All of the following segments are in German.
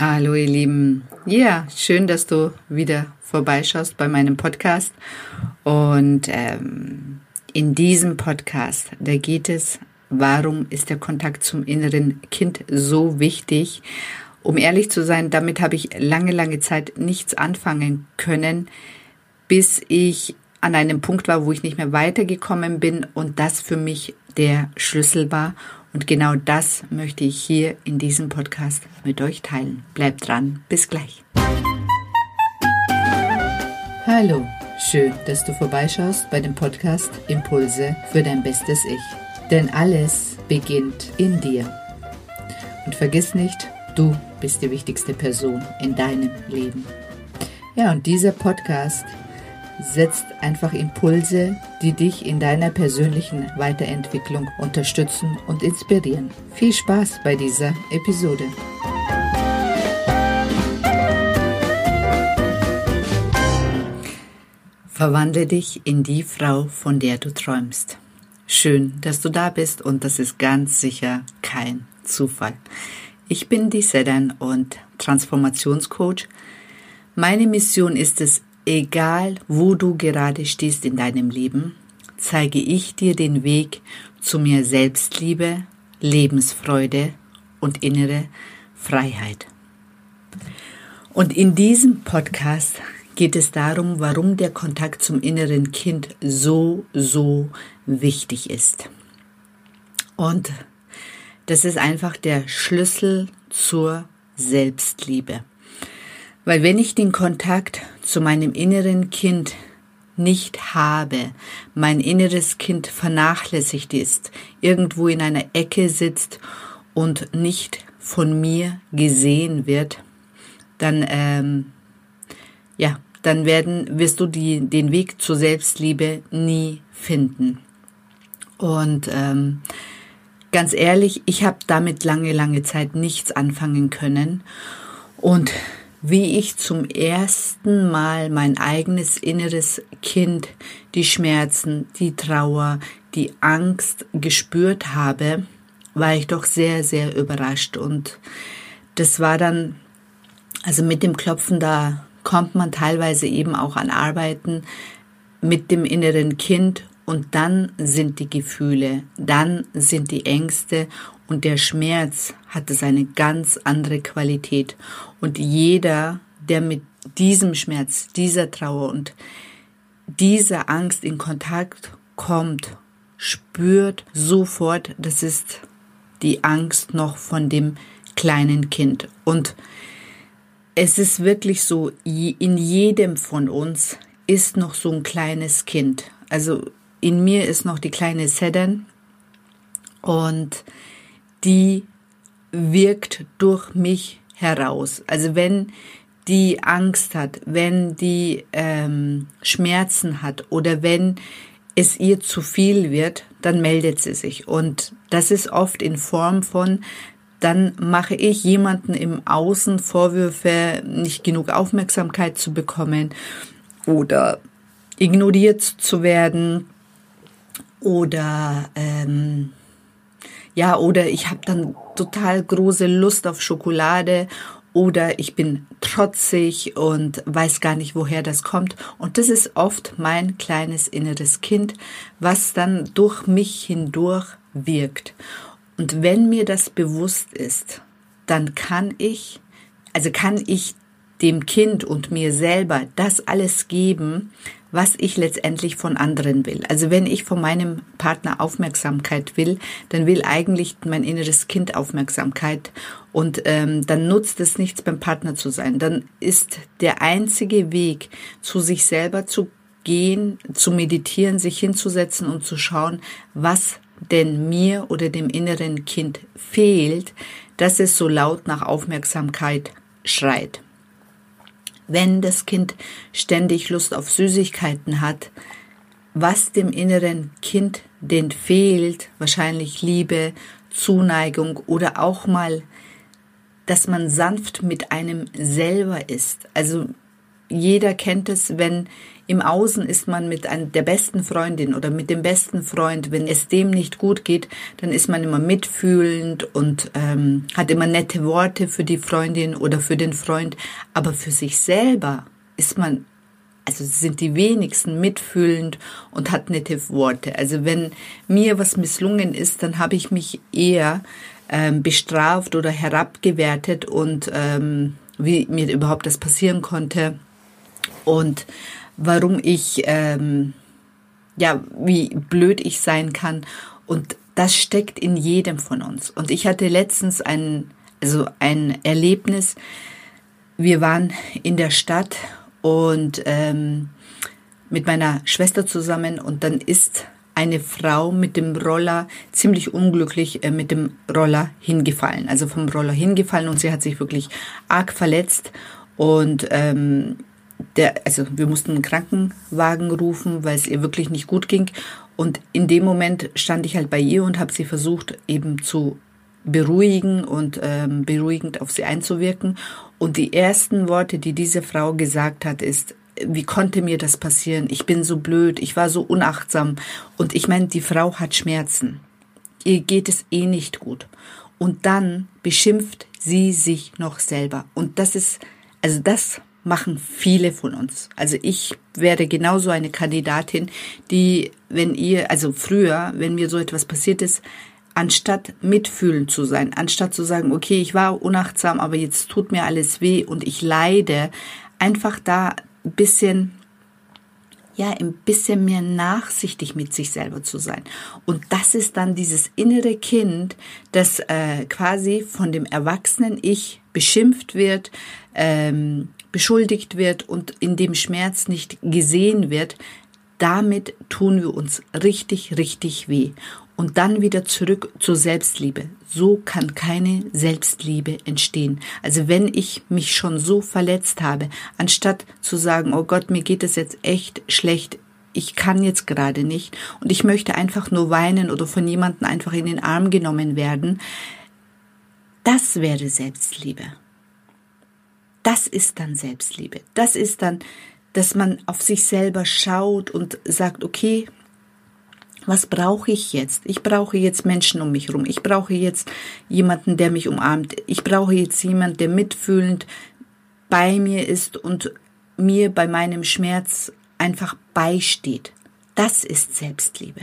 Hallo ihr Lieben. Ja, schön, dass du wieder vorbeischaust bei meinem Podcast. Und ähm, in diesem Podcast, da geht es, warum ist der Kontakt zum inneren Kind so wichtig? Um ehrlich zu sein, damit habe ich lange, lange Zeit nichts anfangen können, bis ich an einem Punkt war, wo ich nicht mehr weitergekommen bin und das für mich der Schlüssel war. Und genau das möchte ich hier in diesem Podcast mit euch teilen. Bleibt dran, bis gleich. Hallo, schön, dass du vorbeischaust bei dem Podcast Impulse für dein bestes Ich. Denn alles beginnt in dir. Und vergiss nicht, du bist die wichtigste Person in deinem Leben. Ja, und dieser Podcast setzt einfach Impulse, die dich in deiner persönlichen Weiterentwicklung unterstützen und inspirieren. Viel Spaß bei dieser Episode. Verwandle dich in die Frau, von der du träumst. Schön, dass du da bist und das ist ganz sicher kein Zufall. Ich bin die Sedan und Transformationscoach. Meine Mission ist es, Egal, wo du gerade stehst in deinem Leben, zeige ich dir den Weg zu mehr Selbstliebe, Lebensfreude und innere Freiheit. Und in diesem Podcast geht es darum, warum der Kontakt zum inneren Kind so, so wichtig ist. Und das ist einfach der Schlüssel zur Selbstliebe. Weil wenn ich den Kontakt zu meinem inneren Kind nicht habe, mein inneres Kind vernachlässigt ist, irgendwo in einer Ecke sitzt und nicht von mir gesehen wird, dann ähm, ja, dann werden wirst du die, den Weg zur Selbstliebe nie finden. Und ähm, ganz ehrlich, ich habe damit lange, lange Zeit nichts anfangen können. Und wie ich zum ersten Mal mein eigenes inneres Kind, die Schmerzen, die Trauer, die Angst gespürt habe, war ich doch sehr, sehr überrascht. Und das war dann, also mit dem Klopfen, da kommt man teilweise eben auch an Arbeiten mit dem inneren Kind und dann sind die Gefühle, dann sind die Ängste und der Schmerz hat es eine ganz andere Qualität. Und jeder, der mit diesem Schmerz, dieser Trauer und dieser Angst in Kontakt kommt, spürt sofort, das ist die Angst noch von dem kleinen Kind. Und es ist wirklich so, in jedem von uns ist noch so ein kleines Kind. Also in mir ist noch die kleine Sedan und die wirkt durch mich heraus. Also wenn die Angst hat, wenn die ähm, Schmerzen hat oder wenn es ihr zu viel wird, dann meldet sie sich. Und das ist oft in Form von, dann mache ich jemanden im Außen Vorwürfe, nicht genug Aufmerksamkeit zu bekommen oder ignoriert zu werden oder ähm, ja, oder ich habe dann total große Lust auf Schokolade oder ich bin trotzig und weiß gar nicht, woher das kommt. Und das ist oft mein kleines inneres Kind, was dann durch mich hindurch wirkt. Und wenn mir das bewusst ist, dann kann ich, also kann ich dem Kind und mir selber das alles geben, was ich letztendlich von anderen will. Also wenn ich von meinem Partner Aufmerksamkeit will, dann will eigentlich mein inneres Kind Aufmerksamkeit und ähm, dann nutzt es nichts beim Partner zu sein. Dann ist der einzige Weg, zu sich selber zu gehen, zu meditieren, sich hinzusetzen und zu schauen, was denn mir oder dem inneren Kind fehlt, dass es so laut nach Aufmerksamkeit schreit. Wenn das Kind ständig Lust auf Süßigkeiten hat, was dem inneren Kind denn fehlt, wahrscheinlich Liebe, Zuneigung oder auch mal, dass man sanft mit einem selber ist. Also jeder kennt es, wenn im Außen ist man mit einer der besten Freundin oder mit dem besten Freund, wenn es dem nicht gut geht, dann ist man immer mitfühlend und ähm, hat immer nette Worte für die Freundin oder für den Freund, aber für sich selber ist man also sind die wenigsten mitfühlend und hat nette Worte. Also wenn mir was misslungen ist, dann habe ich mich eher ähm, bestraft oder herabgewertet und ähm, wie mir überhaupt das passieren konnte und warum ich ähm, ja wie blöd ich sein kann und das steckt in jedem von uns. Und ich hatte letztens ein also ein Erlebnis. Wir waren in der Stadt und ähm, mit meiner Schwester zusammen und dann ist eine Frau mit dem Roller ziemlich unglücklich äh, mit dem Roller hingefallen, also vom Roller hingefallen und sie hat sich wirklich arg verletzt und ähm, der, also wir mussten einen Krankenwagen rufen, weil es ihr wirklich nicht gut ging und in dem Moment stand ich halt bei ihr und habe sie versucht eben zu beruhigen und ähm, beruhigend auf sie einzuwirken. Und die ersten Worte, die diese Frau gesagt hat, ist, wie konnte mir das passieren? Ich bin so blöd, ich war so unachtsam. Und ich meine, die Frau hat Schmerzen. Ihr geht es eh nicht gut. Und dann beschimpft sie sich noch selber. Und das ist, also das machen viele von uns. Also ich wäre genauso eine Kandidatin, die, wenn ihr, also früher, wenn mir so etwas passiert ist, anstatt mitfühlend zu sein, anstatt zu sagen, okay, ich war unachtsam, aber jetzt tut mir alles weh und ich leide, einfach da ein bisschen ja, ein bisschen mehr nachsichtig mit sich selber zu sein. Und das ist dann dieses innere Kind, das äh, quasi von dem erwachsenen Ich beschimpft wird, ähm, beschuldigt wird und in dem Schmerz nicht gesehen wird. Damit tun wir uns richtig, richtig weh und dann wieder zurück zur Selbstliebe. So kann keine Selbstliebe entstehen. Also wenn ich mich schon so verletzt habe, anstatt zu sagen, oh Gott, mir geht es jetzt echt schlecht, ich kann jetzt gerade nicht und ich möchte einfach nur weinen oder von jemandem einfach in den Arm genommen werden, das wäre Selbstliebe. Das ist dann Selbstliebe. Das ist dann, dass man auf sich selber schaut und sagt, okay, was brauche ich jetzt? Ich brauche jetzt Menschen um mich herum. Ich brauche jetzt jemanden, der mich umarmt. Ich brauche jetzt jemanden, der mitfühlend bei mir ist und mir bei meinem Schmerz einfach beisteht. Das ist Selbstliebe.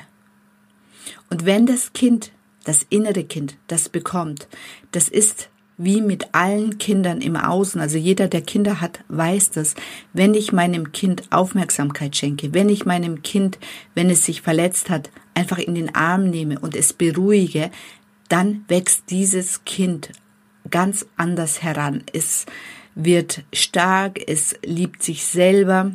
Und wenn das Kind, das innere Kind, das bekommt, das ist wie mit allen Kindern im Außen, also jeder, der Kinder hat, weiß das, wenn ich meinem Kind Aufmerksamkeit schenke, wenn ich meinem Kind, wenn es sich verletzt hat, einfach in den Arm nehme und es beruhige, dann wächst dieses Kind ganz anders heran. Es wird stark, es liebt sich selber,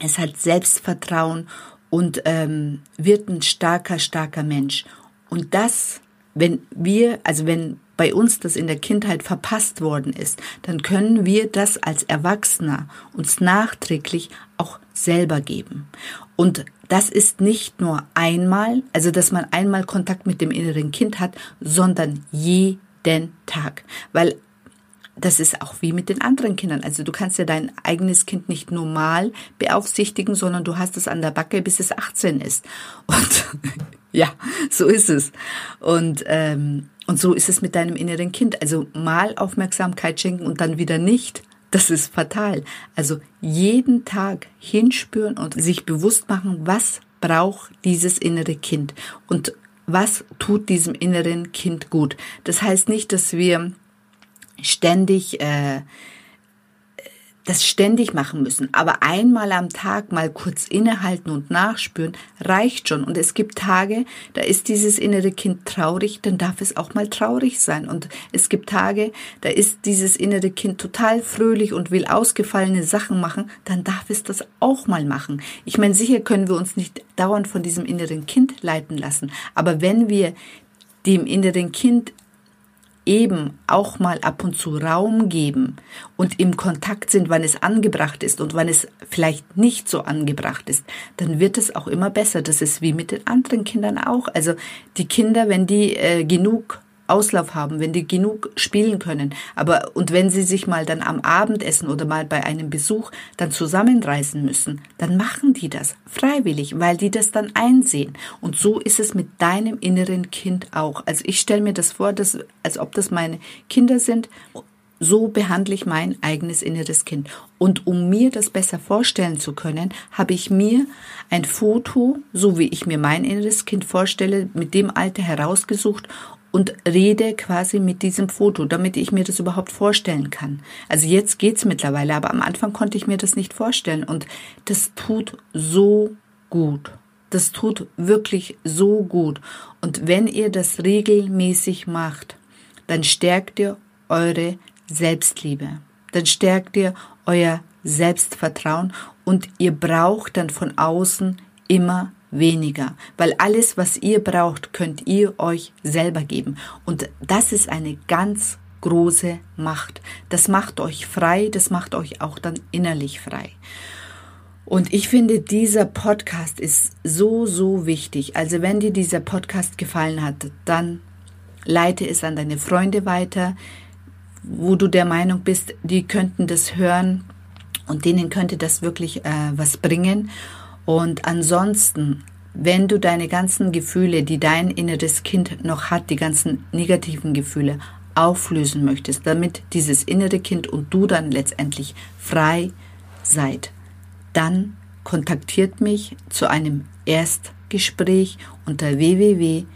es hat Selbstvertrauen und ähm, wird ein starker, starker Mensch. Und das, wenn wir, also wenn bei uns das in der Kindheit verpasst worden ist, dann können wir das als Erwachsener uns nachträglich auch selber geben. Und das ist nicht nur einmal, also dass man einmal Kontakt mit dem inneren Kind hat, sondern jeden Tag. Weil das ist auch wie mit den anderen Kindern. Also du kannst ja dein eigenes Kind nicht normal beaufsichtigen, sondern du hast es an der Backe, bis es 18 ist. Und ja, so ist es. Und ähm, und so ist es mit deinem inneren Kind. Also mal Aufmerksamkeit schenken und dann wieder nicht. Das ist fatal. Also jeden Tag hinspüren und sich bewusst machen, was braucht dieses innere Kind und was tut diesem inneren Kind gut. Das heißt nicht, dass wir ständig äh, das ständig machen müssen. Aber einmal am Tag mal kurz innehalten und nachspüren reicht schon. Und es gibt Tage, da ist dieses innere Kind traurig, dann darf es auch mal traurig sein. Und es gibt Tage, da ist dieses innere Kind total fröhlich und will ausgefallene Sachen machen, dann darf es das auch mal machen. Ich meine, sicher können wir uns nicht dauernd von diesem inneren Kind leiten lassen. Aber wenn wir dem inneren Kind eben auch mal ab und zu Raum geben und im Kontakt sind, wann es angebracht ist und wann es vielleicht nicht so angebracht ist, dann wird es auch immer besser. Das ist wie mit den anderen Kindern auch. Also die Kinder, wenn die äh, genug Auslauf haben, wenn die genug spielen können. Aber und wenn sie sich mal dann am Abendessen oder mal bei einem Besuch dann zusammenreißen müssen, dann machen die das freiwillig, weil die das dann einsehen. Und so ist es mit deinem inneren Kind auch. Also ich stelle mir das vor, dass, als ob das meine Kinder sind so behandle ich mein eigenes inneres Kind. Und um mir das besser vorstellen zu können, habe ich mir ein Foto, so wie ich mir mein inneres Kind vorstelle, mit dem Alter herausgesucht und rede quasi mit diesem Foto, damit ich mir das überhaupt vorstellen kann. Also jetzt geht's mittlerweile, aber am Anfang konnte ich mir das nicht vorstellen und das tut so gut. Das tut wirklich so gut. Und wenn ihr das regelmäßig macht, dann stärkt ihr eure Selbstliebe. Dann stärkt ihr euer Selbstvertrauen und ihr braucht dann von außen immer weniger, weil alles, was ihr braucht, könnt ihr euch selber geben. Und das ist eine ganz große Macht. Das macht euch frei, das macht euch auch dann innerlich frei. Und ich finde, dieser Podcast ist so, so wichtig. Also wenn dir dieser Podcast gefallen hat, dann leite es an deine Freunde weiter, wo du der Meinung bist, die könnten das hören und denen könnte das wirklich äh, was bringen. Und ansonsten, wenn du deine ganzen Gefühle, die dein inneres Kind noch hat, die ganzen negativen Gefühle auflösen möchtest, damit dieses innere Kind und du dann letztendlich frei seid, dann kontaktiert mich zu einem Erstgespräch unter www.seden-met-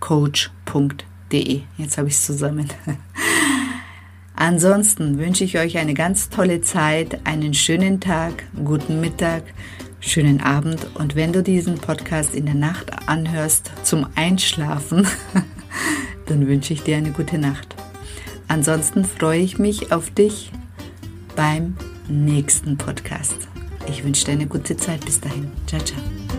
coach.de. Jetzt habe ich es zusammen. Ansonsten wünsche ich euch eine ganz tolle Zeit, einen schönen Tag, guten Mittag, schönen Abend und wenn du diesen Podcast in der Nacht anhörst zum Einschlafen, dann wünsche ich dir eine gute Nacht. Ansonsten freue ich mich auf dich beim nächsten Podcast. Ich wünsche dir eine gute Zeit bis dahin. Ciao, ciao.